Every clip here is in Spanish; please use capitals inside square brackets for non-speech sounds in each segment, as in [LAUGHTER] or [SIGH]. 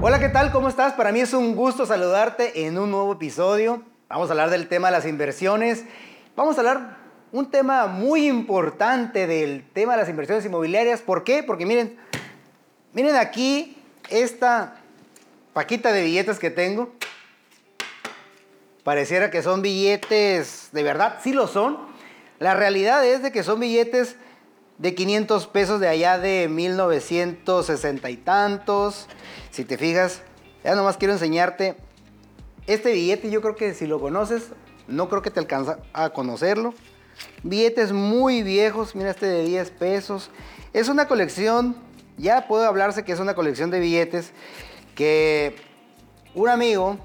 Hola, ¿qué tal? ¿Cómo estás? Para mí es un gusto saludarte en un nuevo episodio. Vamos a hablar del tema de las inversiones. Vamos a hablar un tema muy importante del tema de las inversiones inmobiliarias. ¿Por qué? Porque miren, miren aquí esta paquita de billetes que tengo. Pareciera que son billetes de verdad, sí lo son. La realidad es de que son billetes de 500 pesos de allá de 1960 y tantos. Si te fijas, ya nomás quiero enseñarte. Este billete yo creo que si lo conoces, no creo que te alcanza a conocerlo. Billetes muy viejos, mira este de 10 pesos. Es una colección, ya puedo hablarse que es una colección de billetes que un amigo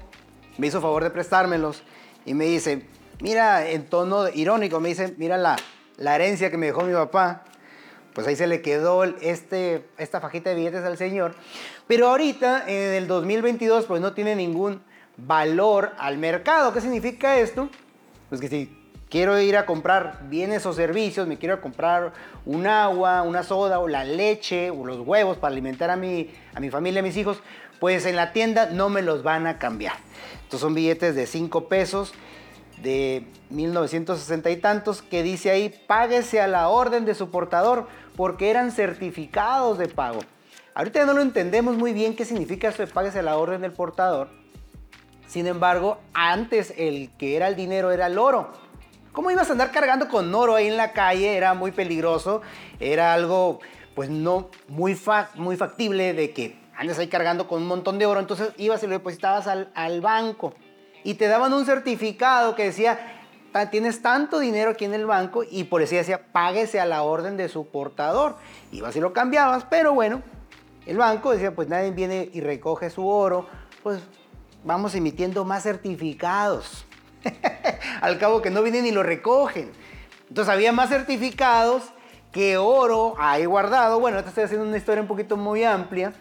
me hizo favor de prestármelos y me dice, mira, en tono irónico, me dice, mira la, la herencia que me dejó mi papá pues ahí se le quedó este, esta fajita de billetes al señor. Pero ahorita, en el 2022, pues no tiene ningún valor al mercado. ¿Qué significa esto? Pues que si quiero ir a comprar bienes o servicios, me quiero comprar un agua, una soda o la leche o los huevos para alimentar a mi, a mi familia, a mis hijos, pues en la tienda no me los van a cambiar. Estos son billetes de 5 pesos de 1960 y tantos que dice ahí, páguese a la orden de su portador porque eran certificados de pago. Ahorita no lo entendemos muy bien qué significa eso de páguese a la orden del portador. Sin embargo, antes el que era el dinero era el oro. ¿Cómo ibas a andar cargando con oro ahí en la calle? Era muy peligroso, era algo pues no muy, muy factible de que andes ahí cargando con un montón de oro. Entonces ibas y lo depositabas al, al banco y te daban un certificado que decía, tienes tanto dinero aquí en el banco y por eso decía, páguese a la orden de su portador. Ibas y lo cambiabas, pero bueno, el banco decía, pues nadie viene y recoge su oro, pues vamos emitiendo más certificados. [LAUGHS] Al cabo que no vienen y lo recogen. Entonces había más certificados que oro ahí guardado. Bueno, te estoy haciendo una historia un poquito muy amplia,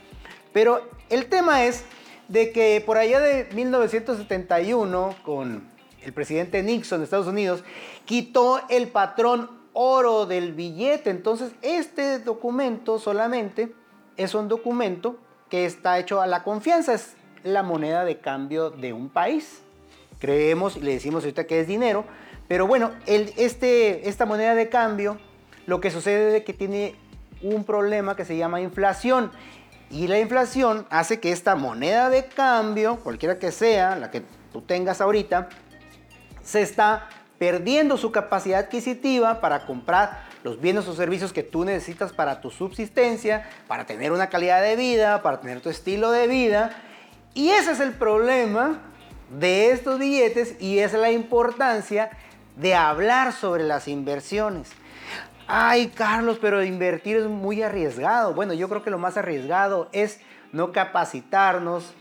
pero el tema es de que por allá de 1971, con el presidente Nixon de Estados Unidos, quitó el patrón oro del billete. Entonces, este documento solamente es un documento que está hecho a la confianza, es la moneda de cambio de un país. Creemos y le decimos ahorita que es dinero, pero bueno, este, esta moneda de cambio, lo que sucede es que tiene un problema que se llama inflación y la inflación hace que esta moneda de cambio, cualquiera que sea, la que tú tengas ahorita, se está perdiendo su capacidad adquisitiva para comprar los bienes o servicios que tú necesitas para tu subsistencia, para tener una calidad de vida, para tener tu estilo de vida. Y ese es el problema de estos billetes y es la importancia de hablar sobre las inversiones. Ay, Carlos, pero invertir es muy arriesgado. Bueno, yo creo que lo más arriesgado es no capacitarnos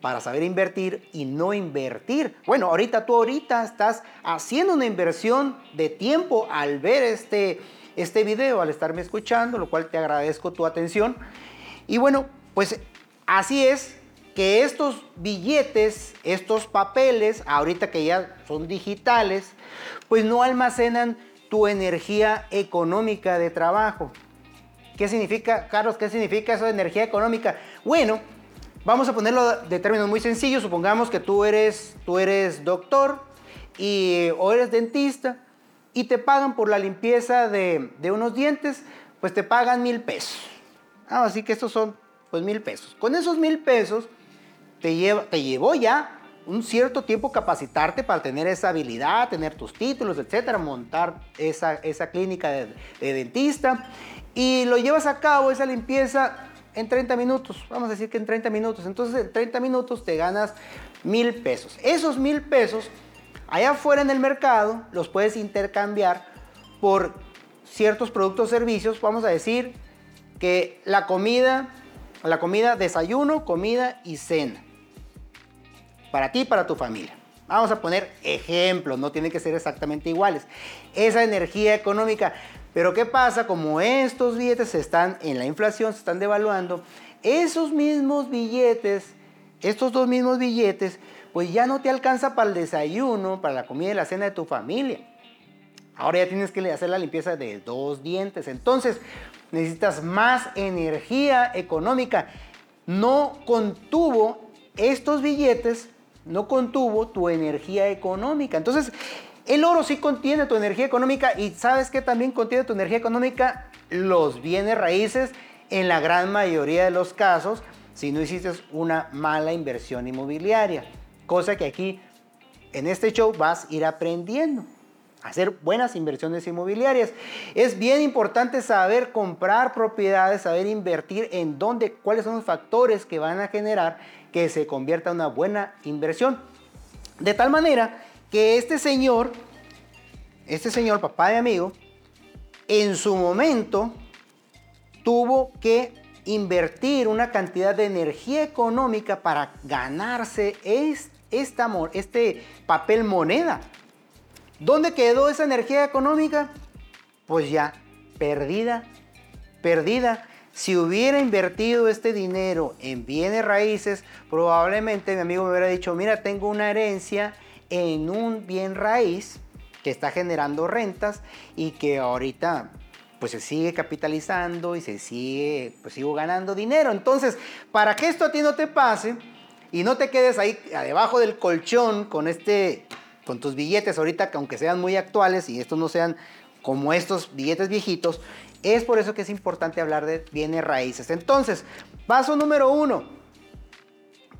para saber invertir y no invertir. Bueno, ahorita tú ahorita estás haciendo una inversión de tiempo al ver este, este video, al estarme escuchando, lo cual te agradezco tu atención. Y bueno, pues así es que estos billetes, estos papeles, ahorita que ya son digitales, pues no almacenan tu energía económica de trabajo. ¿Qué significa, Carlos, qué significa eso de energía económica? Bueno, vamos a ponerlo de términos muy sencillos. Supongamos que tú eres, tú eres doctor y, o eres dentista y te pagan por la limpieza de, unos dientes, pues te pagan mil pesos. Ah, así que estos son pues mil pesos. Con esos mil pesos te, lleva, te llevó ya un cierto tiempo capacitarte para tener esa habilidad, tener tus títulos, etcétera, montar esa, esa clínica de, dentista y lo llevas a cabo, esa limpieza, en 30 minutos. Vamos a decir que en 30 minutos. Entonces, en 30 minutos te ganas mil pesos. Esos mil pesos, allá afuera en el mercado, los puedes intercambiar por ciertos productos o servicios. Vamos a decir que la comida, la comida, desayuno, comida y cena. Para ti y para tu familia. Vamos a poner ejemplos, no tienen que ser exactamente iguales. Esa energía económica. Pero ¿qué pasa? Como estos billetes están en la inflación, se están devaluando, esos mismos billetes, estos dos mismos billetes, pues ya no te alcanza para el desayuno, para la comida y la cena de tu familia. Ahora ya tienes que hacer la limpieza de dos dientes. Entonces necesitas más energía económica. No contuvo estos billetes no contuvo tu energía económica. Entonces, el oro sí contiene tu energía económica y sabes que también contiene tu energía económica los bienes raíces en la gran mayoría de los casos si no hiciste una mala inversión inmobiliaria. Cosa que aquí en este show vas a ir aprendiendo. a Hacer buenas inversiones inmobiliarias. Es bien importante saber comprar propiedades, saber invertir en dónde, cuáles son los factores que van a generar que se convierta en una buena inversión. De tal manera que este señor, este señor, papá de amigo, en su momento tuvo que invertir una cantidad de energía económica para ganarse esta, este papel moneda. ¿Dónde quedó esa energía económica? Pues ya, perdida, perdida. Si hubiera invertido este dinero en bienes raíces, probablemente mi amigo me hubiera dicho, mira, tengo una herencia en un bien raíz que está generando rentas y que ahorita pues se sigue capitalizando y se sigue, pues sigo ganando dinero. Entonces, para que esto a ti no te pase y no te quedes ahí debajo del colchón con este, con tus billetes ahorita, que aunque sean muy actuales y estos no sean como estos billetes viejitos, es por eso que es importante hablar de bienes raíces. Entonces, paso número uno.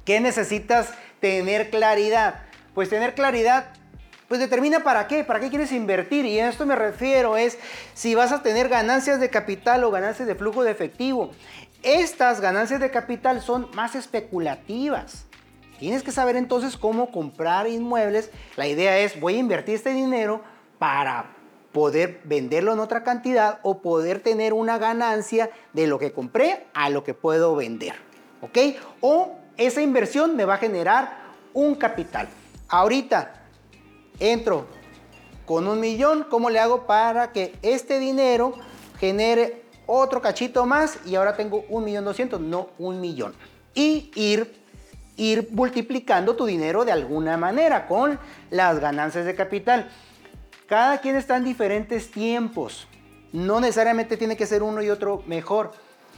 ¿Qué necesitas tener claridad? Pues tener claridad, pues determina para qué, para qué quieres invertir. Y a esto me refiero es si vas a tener ganancias de capital o ganancias de flujo de efectivo. Estas ganancias de capital son más especulativas. Tienes que saber entonces cómo comprar inmuebles. La idea es, voy a invertir este dinero para poder venderlo en otra cantidad o poder tener una ganancia de lo que compré a lo que puedo vender. ¿Ok? O esa inversión me va a generar un capital. Ahorita entro con un millón, ¿cómo le hago para que este dinero genere otro cachito más y ahora tengo un millón doscientos, no un millón? Y ir, ir multiplicando tu dinero de alguna manera con las ganancias de capital. Cada quien está en diferentes tiempos. No necesariamente tiene que ser uno y otro mejor.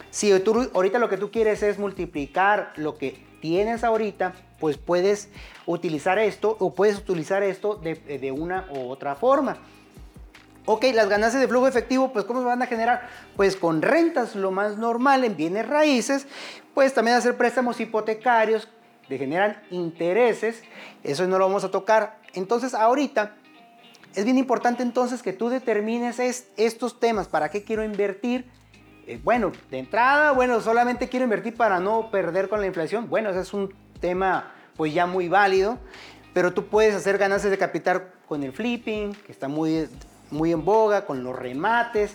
Si tú, ahorita lo que tú quieres es multiplicar lo que tienes ahorita, pues puedes utilizar esto o puedes utilizar esto de, una u otra forma. Ok, las ganancias de flujo efectivo, pues ¿cómo se van a generar? Pues con rentas, lo más normal en bienes raíces, pues también hacer préstamos hipotecarios que generan intereses, eso no lo vamos a tocar. Entonces ahorita es bien importante entonces que tú determines estos temas, para qué quiero invertir. Eh, bueno, de entrada, bueno, solamente quiero invertir para no perder con la inflación. Bueno, ese es un tema pues ya muy válido, pero tú puedes hacer ganancias de capital con el flipping, que está muy, muy en boga, con los remates,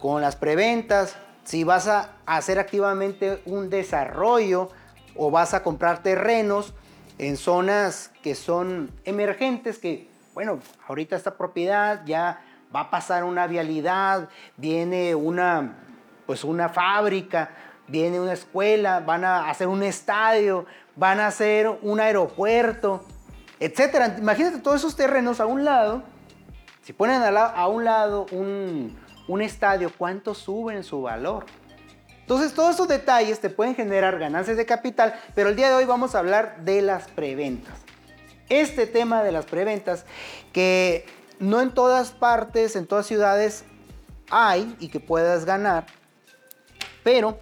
con las preventas. Si vas a hacer activamente un desarrollo o vas a comprar terrenos en zonas que son emergentes, que bueno, ahorita esta propiedad ya va a pasar una vialidad, viene una, pues una fábrica, viene una escuela, van a hacer un estadio, van a hacer un aeropuerto, etcétera. Imagínate todos esos terrenos a un lado. Si ponen a, un lado un, un estadio, ¿cuánto suben su valor? Entonces, todos esos detalles te pueden generar ganancias de capital, pero el día de hoy vamos a hablar de las preventas este tema de las preventas que no en todas partes, en todas ciudades hay y que puedas ganar, pero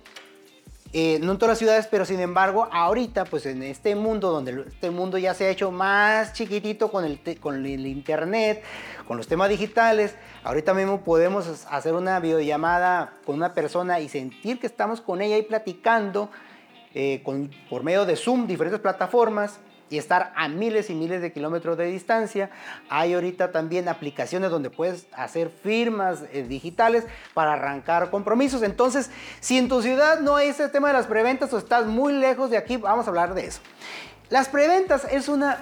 eh, no en todas las ciudades, pero sin embargo, ahorita, pues en este mundo, donde este mundo ya se ha hecho más chiquitito con el, con el internet, con los temas digitales, ahorita mismo podemos hacer una videollamada con una persona y sentir que estamos con ella y platicando eh, con, por medio de Zoom, diferentes plataformas, y estar a miles y miles de kilómetros de distancia. Hay ahorita también aplicaciones donde puedes hacer firmas eh, digitales para arrancar compromisos. Entonces, si en tu ciudad no hay ese tema de las preventas o estás muy lejos de aquí, vamos a hablar de eso. Las preventas es una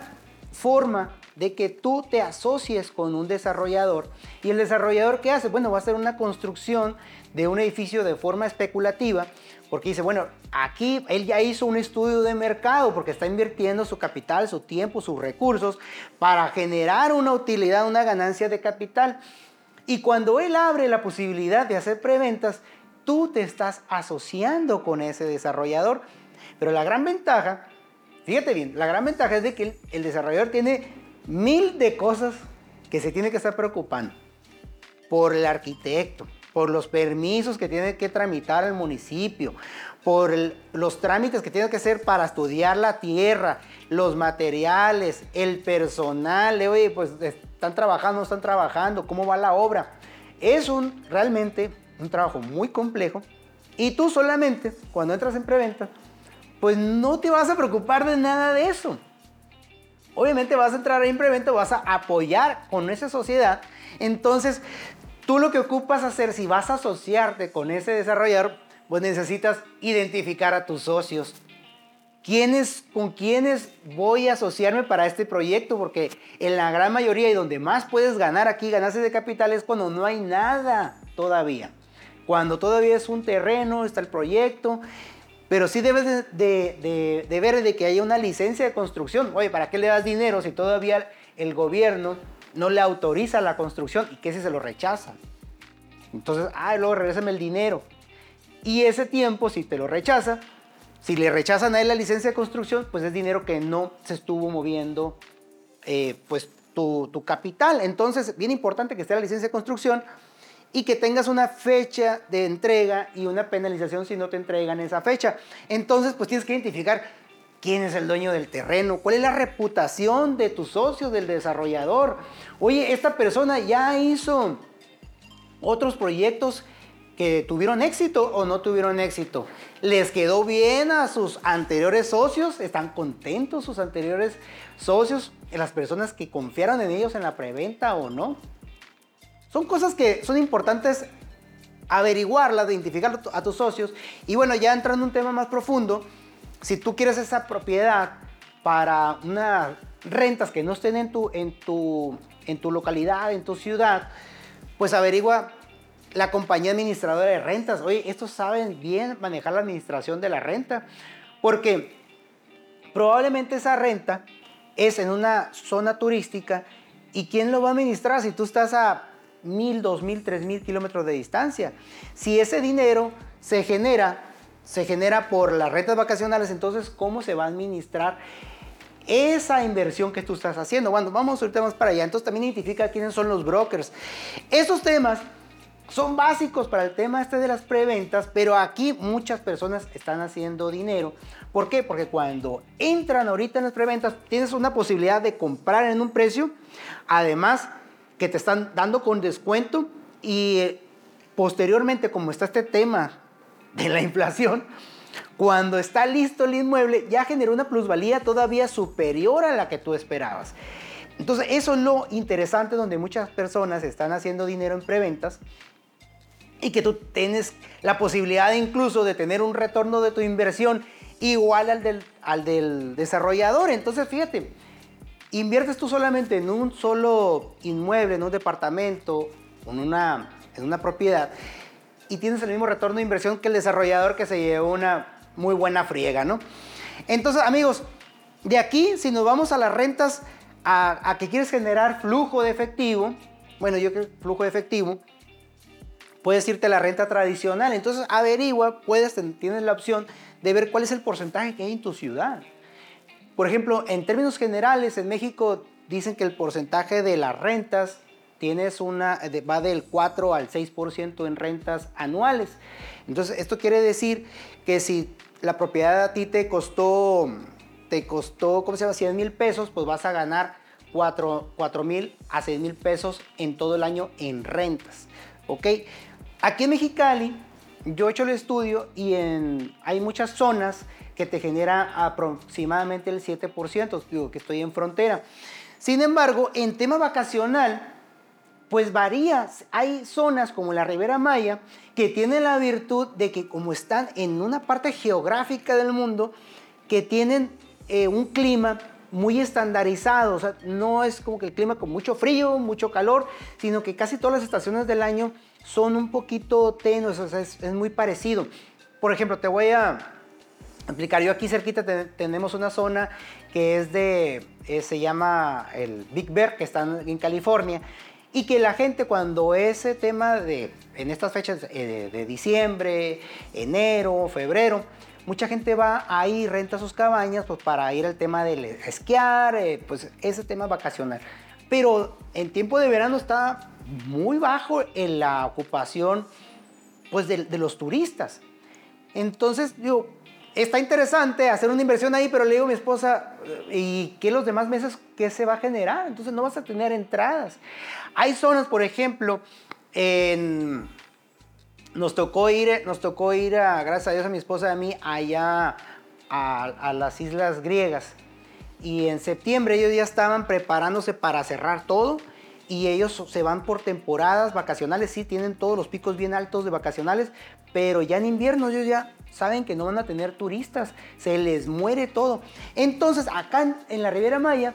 forma de que tú te asocies con un desarrollador. ¿Y el desarrollador qué hace? Bueno, va a hacer una construcción de un edificio de forma especulativa, porque dice, bueno, aquí él ya hizo un estudio de mercado, porque está invirtiendo su capital, su tiempo, sus recursos, para generar una utilidad, una ganancia de capital. Y cuando él abre la posibilidad de hacer preventas, tú te estás asociando con ese desarrollador. Pero la gran ventaja, fíjate bien, la gran ventaja es de que el, desarrollador tiene mil de cosas que se tiene que estar preocupando. Por el arquitecto, por los permisos que tiene que tramitar el municipio, por los trámites que tiene que hacer para estudiar la tierra, los materiales, el personal, oye, pues están trabajando, no están trabajando, cómo va la obra. Es un realmente un trabajo muy complejo y tú solamente cuando entras en preventa, pues no te vas a preocupar de nada de eso. Obviamente vas a entrar en preventa, vas a apoyar con esa sociedad. Entonces, tú lo que ocupas hacer, si vas a asociarte con ese desarrollador, pues necesitas identificar a tus socios. ¿Quiénes, ¿Con quiénes voy a asociarme para este proyecto? Porque en la gran mayoría y donde más puedes ganar aquí, ganarse de capital, es cuando no hay nada todavía. Cuando todavía es un terreno, está el proyecto, pero sí debes de, ver de que haya una licencia de construcción. Oye, ¿para qué le das dinero si todavía el gobierno no le autoriza la construcción y que si se lo rechaza? Entonces, ah, luego regresame el dinero. Y ese tiempo, si te lo rechaza, si le rechazan a él la licencia de construcción, pues es dinero que no se estuvo moviendo, eh, pues tu, tu capital. Entonces, bien importante que esté la licencia de construcción y que tengas una fecha de entrega y una penalización si no te entregan esa fecha. Entonces, pues tienes que identificar quién es el dueño del terreno, cuál es la reputación de tu socio, del desarrollador. Oye, esta persona ya hizo otros proyectos que tuvieron éxito o no tuvieron éxito. ¿Les quedó bien a sus anteriores socios? ¿Están contentos sus anteriores socios? ¿Las personas que confiaron en ellos en la preventa o no? Son cosas que son importantes averiguarlas, identificar a tus socios. Y bueno, ya entrando en un tema más profundo, si tú quieres esa propiedad para unas rentas que no estén en tu, en tu, en tu localidad, en tu ciudad, pues averigua la compañía administradora de rentas. Oye, estos saben bien manejar la administración de la renta, porque probablemente esa renta es en una zona turística y quién lo va a administrar si tú estás a mil, dos mil, tres mil kilómetros de distancia. Si ese dinero se genera, se genera por las rentas vacacionales, entonces, ¿cómo se va a administrar esa inversión que tú estás haciendo? Bueno, vamos ahorita más para allá. Entonces, también identifica quiénes son los brokers. Esos temas son básicos para el tema este de las preventas, pero aquí muchas personas están haciendo dinero. ¿Por qué? Porque cuando entran ahorita en las preventas, tienes una posibilidad de comprar en un precio, además que te están dando con descuento y eh, posteriormente, como está este tema de la inflación, cuando está listo el inmueble, ya generó una plusvalía todavía superior a la que tú esperabas. Entonces, eso es lo interesante donde muchas personas están haciendo dinero en preventas y que tú tienes la posibilidad incluso de tener un retorno de tu inversión igual al del, al del desarrollador. Entonces, fíjate, inviertes tú solamente en un solo inmueble, en un departamento, en una, en una propiedad, y tienes el mismo retorno de inversión que el desarrollador que se llevó una muy buena friega, ¿no? Entonces, amigos, de aquí, si nos vamos a las rentas, a, que quieres generar flujo de efectivo, bueno, yo creo flujo de efectivo, puedes irte a la renta tradicional. Entonces, averigua, puedes, tienes la opción de ver cuál es el porcentaje que hay en tu ciudad. Por ejemplo, en términos generales, en México dicen que el porcentaje de las rentas tienes una, va del 4 al 6% en rentas anuales. Entonces, esto quiere decir que si la propiedad a ti te costó, te costó, ¿cómo se llama? 100 mil pesos, pues vas a ganar 4 mil a 6 mil pesos en todo el año en rentas. ¿Ok? Aquí en Mexicali, yo he hecho el estudio y en, hay muchas zonas que te genera aproximadamente el 7%, digo que estoy en frontera. Sin embargo, en tema vacacional, pues varía. Hay zonas como la Ribera Maya que tienen la virtud de que como están en una parte geográfica del mundo, que tienen eh, un clima muy estandarizado, o sea, no es como que el clima con mucho frío, mucho calor, sino que casi todas las estaciones del año son un poquito tenues, o sea, es, muy parecido. Por ejemplo, te voy a explicar, yo aquí cerquita tenemos una zona que es de, eh, se llama el Big Bear, que está en California, y que la gente cuando ese tema de, en estas fechas eh, de, diciembre, enero, febrero, mucha gente va ahí, renta sus cabañas pues, para ir al tema del esquiar, eh, pues ese tema vacacional. Pero en tiempo de verano está muy bajo en la ocupación pues, de, de los turistas. Entonces, digo, está interesante hacer una inversión ahí, pero le digo a mi esposa, ¿y qué los demás meses qué se va a generar? Entonces no vas a tener entradas. Hay zonas, por ejemplo, en, nos tocó ir, nos tocó ir a, gracias a Dios a mi esposa y a mí, allá a, a las islas griegas. Y en septiembre ellos ya estaban preparándose para cerrar todo y ellos se van por temporadas vacacionales, sí, tienen todos los picos bien altos de vacacionales, pero ya en invierno ellos ya saben que no van a tener turistas, se les muere todo. Entonces, acá en, la Riviera Maya,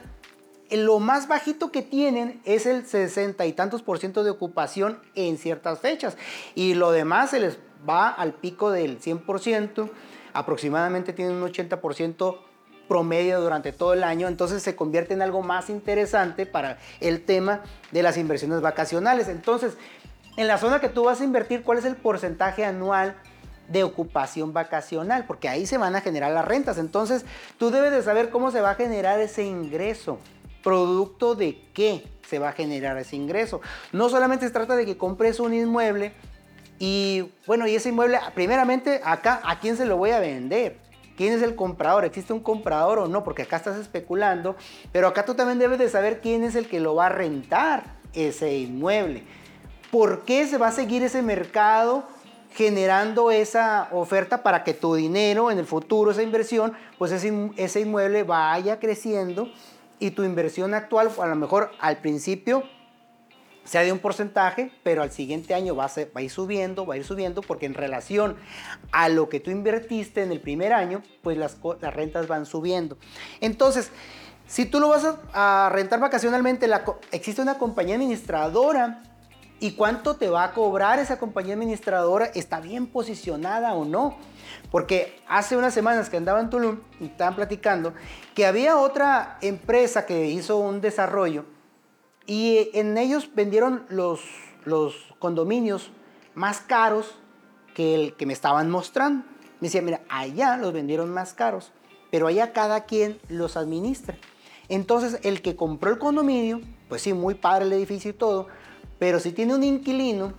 lo más bajito que tienen es el 60 y tantos por ciento de ocupación en ciertas fechas. Y lo demás se les va al pico del 100%, aproximadamente tienen un 80% promedio durante todo el año, entonces se convierte en algo más interesante para el tema de las inversiones vacacionales. Entonces, en la zona que tú vas a invertir, ¿cuál es el porcentaje anual de ocupación vacacional, porque ahí se van a generar las rentas. Entonces, tú debes de saber cómo se va a generar ese ingreso, producto de qué se va a generar ese ingreso. No solamente se trata de que compres un inmueble y, bueno, y ese inmueble, primeramente, acá, ¿a quién se lo voy a vender? ¿Quién es el comprador? ¿Existe un comprador o no? Porque acá estás especulando, pero acá tú también debes de saber quién es el que lo va a rentar ese inmueble. ¿Por qué se va a seguir ese mercado? generando esa oferta para que tu dinero en el futuro, esa inversión, pues ese, inmueble vaya creciendo y tu inversión actual, a lo mejor al principio sea de un porcentaje, pero al siguiente año va a, ir subiendo, va a ir subiendo, porque en relación a lo que tú invertiste en el primer año, pues las, rentas van subiendo. Entonces, si tú lo vas a, rentar vacacionalmente, existe una compañía administradora y cuánto te va a cobrar esa compañía administradora, está bien posicionada o no. Porque hace unas semanas que andaba en Tulum y estaban platicando que había otra empresa que hizo un desarrollo y en ellos vendieron los, los condominios más caros que el que me estaban mostrando. Me decía, mira, allá los vendieron más caros, pero allá cada quien los administra. Entonces, el que compró el condominio, pues sí, muy padre el edificio y todo, pero si tiene un inquilino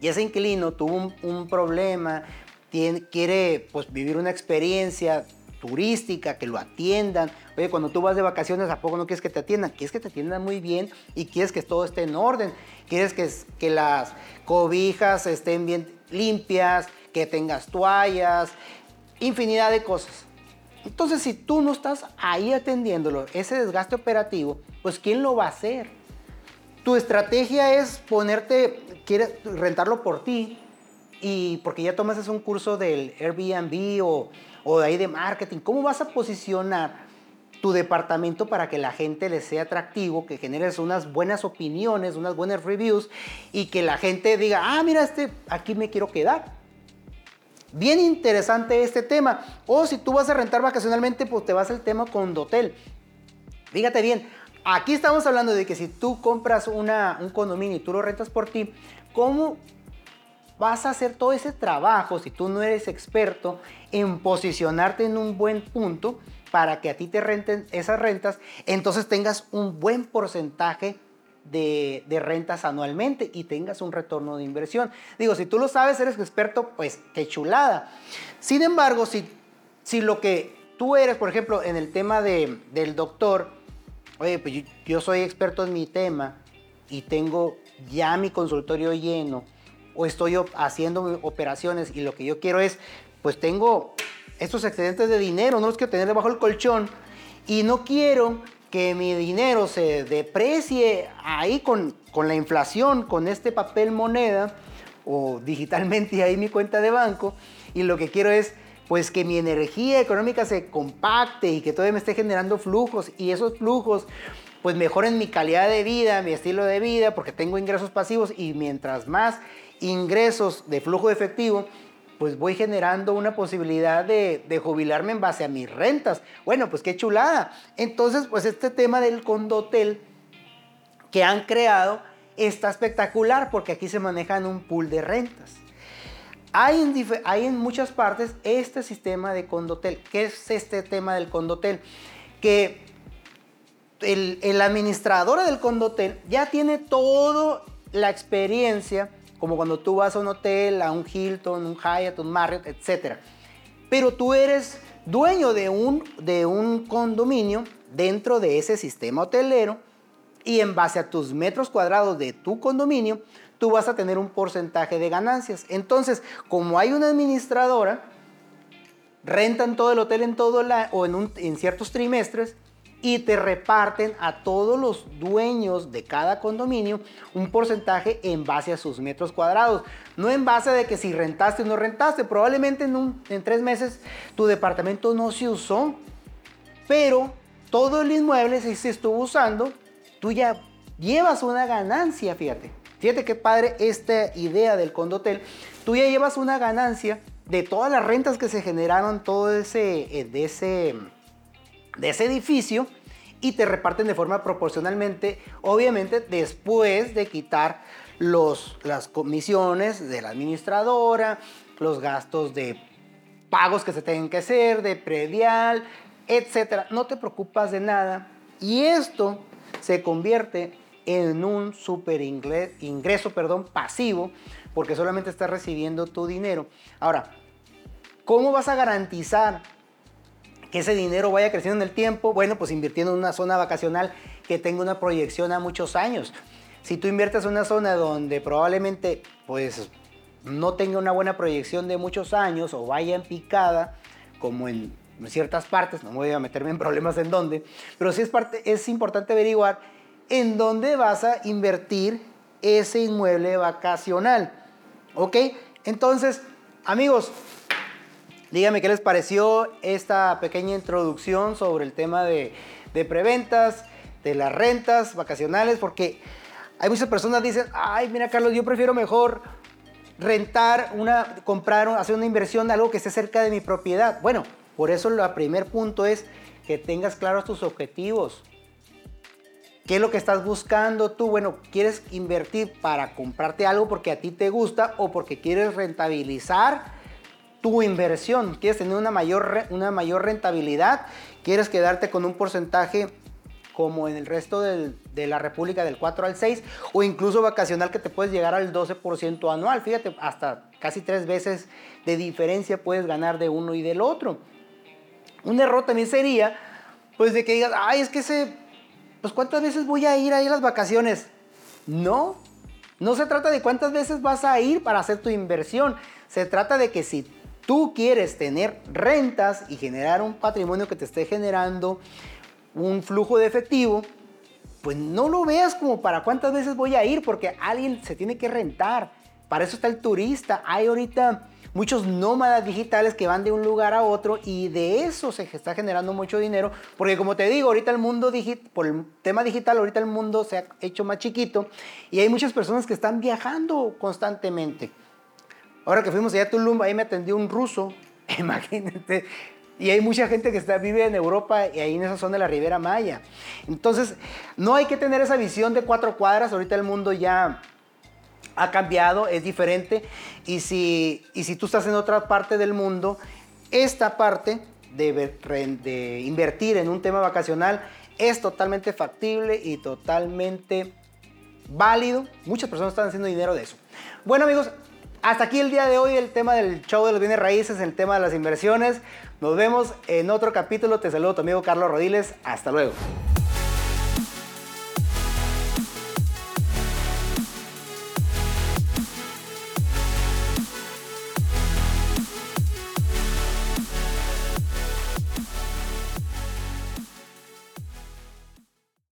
y ese inquilino tuvo un, problema, quiere pues, vivir una experiencia turística, que lo atiendan. Oye, cuando tú vas de vacaciones, ¿a poco no quieres que te atiendan? Quieres que te atiendan muy bien y quieres que todo esté en orden. Quieres que, que las cobijas estén bien limpias, que tengas toallas, infinidad de cosas. Entonces, si tú no estás ahí atendiéndolo, ese desgaste operativo, pues ¿quién lo va a hacer? Tu estrategia es ponerte, quieres rentarlo por ti y porque ya tomas un curso del Airbnb o, o de ahí de marketing. ¿Cómo vas a posicionar tu departamento para que la gente le sea atractivo, que generes unas buenas opiniones, unas buenas reviews y que la gente diga, ah, mira, este, aquí me quiero quedar. Bien interesante este tema. O si tú vas a rentar vacacionalmente, pues te vas al tema con hotel. Fíjate bien, Aquí estamos hablando de que si tú compras una, un condominio y tú lo rentas por ti, ¿cómo vas a hacer todo ese trabajo si tú no eres experto en posicionarte en un buen punto para que a ti te renten esas rentas, entonces tengas un buen porcentaje de, rentas anualmente y tengas un retorno de inversión. Digo, si tú lo sabes, eres experto, pues qué chulada. Sin embargo, si, si lo que tú eres, por ejemplo, en el tema de, del doctor, oye, pues yo, soy experto en mi tema y tengo ya mi consultorio lleno o estoy haciendo operaciones y lo que yo quiero es, pues tengo estos excedentes de dinero, no los quiero tener debajo del colchón y no quiero que mi dinero se deprecie ahí con, con la inflación, con este papel moneda o digitalmente ahí mi cuenta de banco y lo que quiero es pues que mi energía económica se compacte y que todavía me esté generando flujos y esos flujos pues mejoren mi calidad de vida, mi estilo de vida, porque tengo ingresos pasivos y mientras más ingresos de flujo efectivo, pues voy generando una posibilidad de, de, jubilarme en base a mis rentas. Bueno, pues qué chulada. Entonces, pues este tema del condotel que han creado está espectacular porque aquí se manejan un pool de rentas. Hay en, hay en muchas partes este sistema de condotel. ¿Qué es este tema del condotel? Que el, el administrador del condotel ya tiene toda la experiencia, como cuando tú vas a un hotel, a un Hilton, un Hyatt, un Marriott, etc. Pero tú eres dueño de un, de un condominio dentro de ese sistema hotelero y en base a tus metros cuadrados de tu condominio, tú vas a tener un porcentaje de ganancias. Entonces, como hay una administradora, rentan todo el hotel en todo la, o en, en ciertos trimestres y te reparten a todos los dueños de cada condominio un porcentaje en base a sus metros cuadrados. No en base de que si rentaste o no rentaste. Probablemente en, en tres meses tu departamento no se usó, pero todo el inmueble sí se estuvo usando. Tú ya llevas una ganancia, fíjate. Fíjate qué padre esta idea del condotel. Tú ya llevas una ganancia de todas las rentas que se generaron todo ese, eh, de, ese, de ese edificio y te reparten de forma proporcionalmente, obviamente después de quitar los, las comisiones de la administradora, los gastos de pagos que se tengan que hacer, de predial, etc. No te preocupas de nada y esto se convierte en un super ingreso perdón, pasivo, porque solamente estás recibiendo tu dinero. Ahora, ¿cómo vas a garantizar que ese dinero vaya creciendo en el tiempo? Bueno, pues invirtiendo en una zona vacacional que tenga una proyección a muchos años. Si tú inviertes en una zona donde probablemente pues no tenga una buena proyección de muchos años o vaya en picada, como en ciertas partes, no voy a meterme en problemas en dónde, pero sí es, parte, es importante averiguar en dónde vas a invertir ese inmueble vacacional. ¿Ok? Entonces, amigos, díganme qué les pareció esta pequeña introducción sobre el tema de, de preventas, de las rentas vacacionales, porque hay muchas personas que dicen, ay, mira Carlos, yo prefiero mejor rentar, una, comprar, hacer una inversión, algo que esté cerca de mi propiedad. Bueno, por eso el primer punto es que tengas claros tus objetivos. ¿Qué es lo que estás buscando tú? Bueno, ¿quieres invertir para comprarte algo porque a ti te gusta o porque quieres rentabilizar tu inversión? ¿Quieres tener una mayor, una mayor rentabilidad? ¿Quieres quedarte con un porcentaje como en el resto de la República del 4 al 6 o incluso vacacional que te puedes llegar al 12% anual? Fíjate, hasta casi tres veces de diferencia puedes ganar de uno y del otro. Un error también sería, pues de que digas, ay, es que ese pues ¿cuántas veces voy a ir ahí a las vacaciones? No, no se trata de cuántas veces vas a ir para hacer tu inversión. Se trata de que si tú quieres tener rentas y generar un patrimonio que te esté generando un flujo de efectivo, pues no lo veas como para cuántas veces voy a ir, porque alguien se tiene que rentar. Para eso está el turista. Hay ahorita muchos nómadas digitales que van de un lugar a otro y de eso se está generando mucho dinero, porque como te digo, ahorita el mundo digital, por el tema digital, ahorita el mundo se ha hecho más chiquito y hay muchas personas que están viajando constantemente. Ahora que fuimos allá a Tulum, ahí me atendió un ruso, [LAUGHS] imagínate, y hay mucha gente que está, vive en Europa y ahí en esa zona de la Ribera Maya. Entonces, no hay que tener esa visión de cuatro cuadras, ahorita el mundo ya ha cambiado, es diferente. Y si, y si tú estás en otra parte del mundo, esta parte de, de invertir en un tema vacacional es totalmente factible y totalmente válido. Muchas personas están haciendo dinero de eso. Bueno amigos, hasta aquí el día de hoy el tema del show de los bienes raíces, el tema de las inversiones. Nos vemos en otro capítulo. Te saludo tu amigo Carlos Rodiles. Hasta luego.